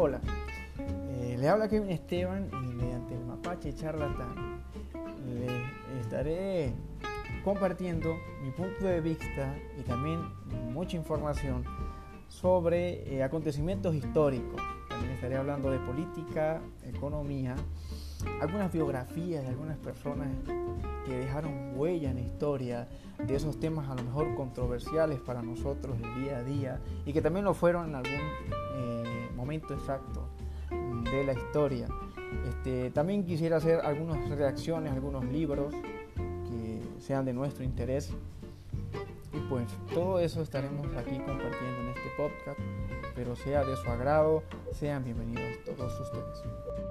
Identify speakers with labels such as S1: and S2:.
S1: Hola, eh, le habla Kevin Esteban y mediante el Mapache Charlatán le estaré compartiendo mi punto de vista y también mucha información sobre eh, acontecimientos históricos. También estaré hablando de política, economía, algunas biografías de algunas personas que dejaron huella en la historia de esos temas a lo mejor controversiales para nosotros el día a día y que también lo fueron en algún eh, exacto de la historia. Este, también quisiera hacer algunas reacciones, algunos libros que sean de nuestro interés. Y pues todo eso estaremos aquí compartiendo en este podcast. Pero sea de su agrado, sean bienvenidos todos ustedes.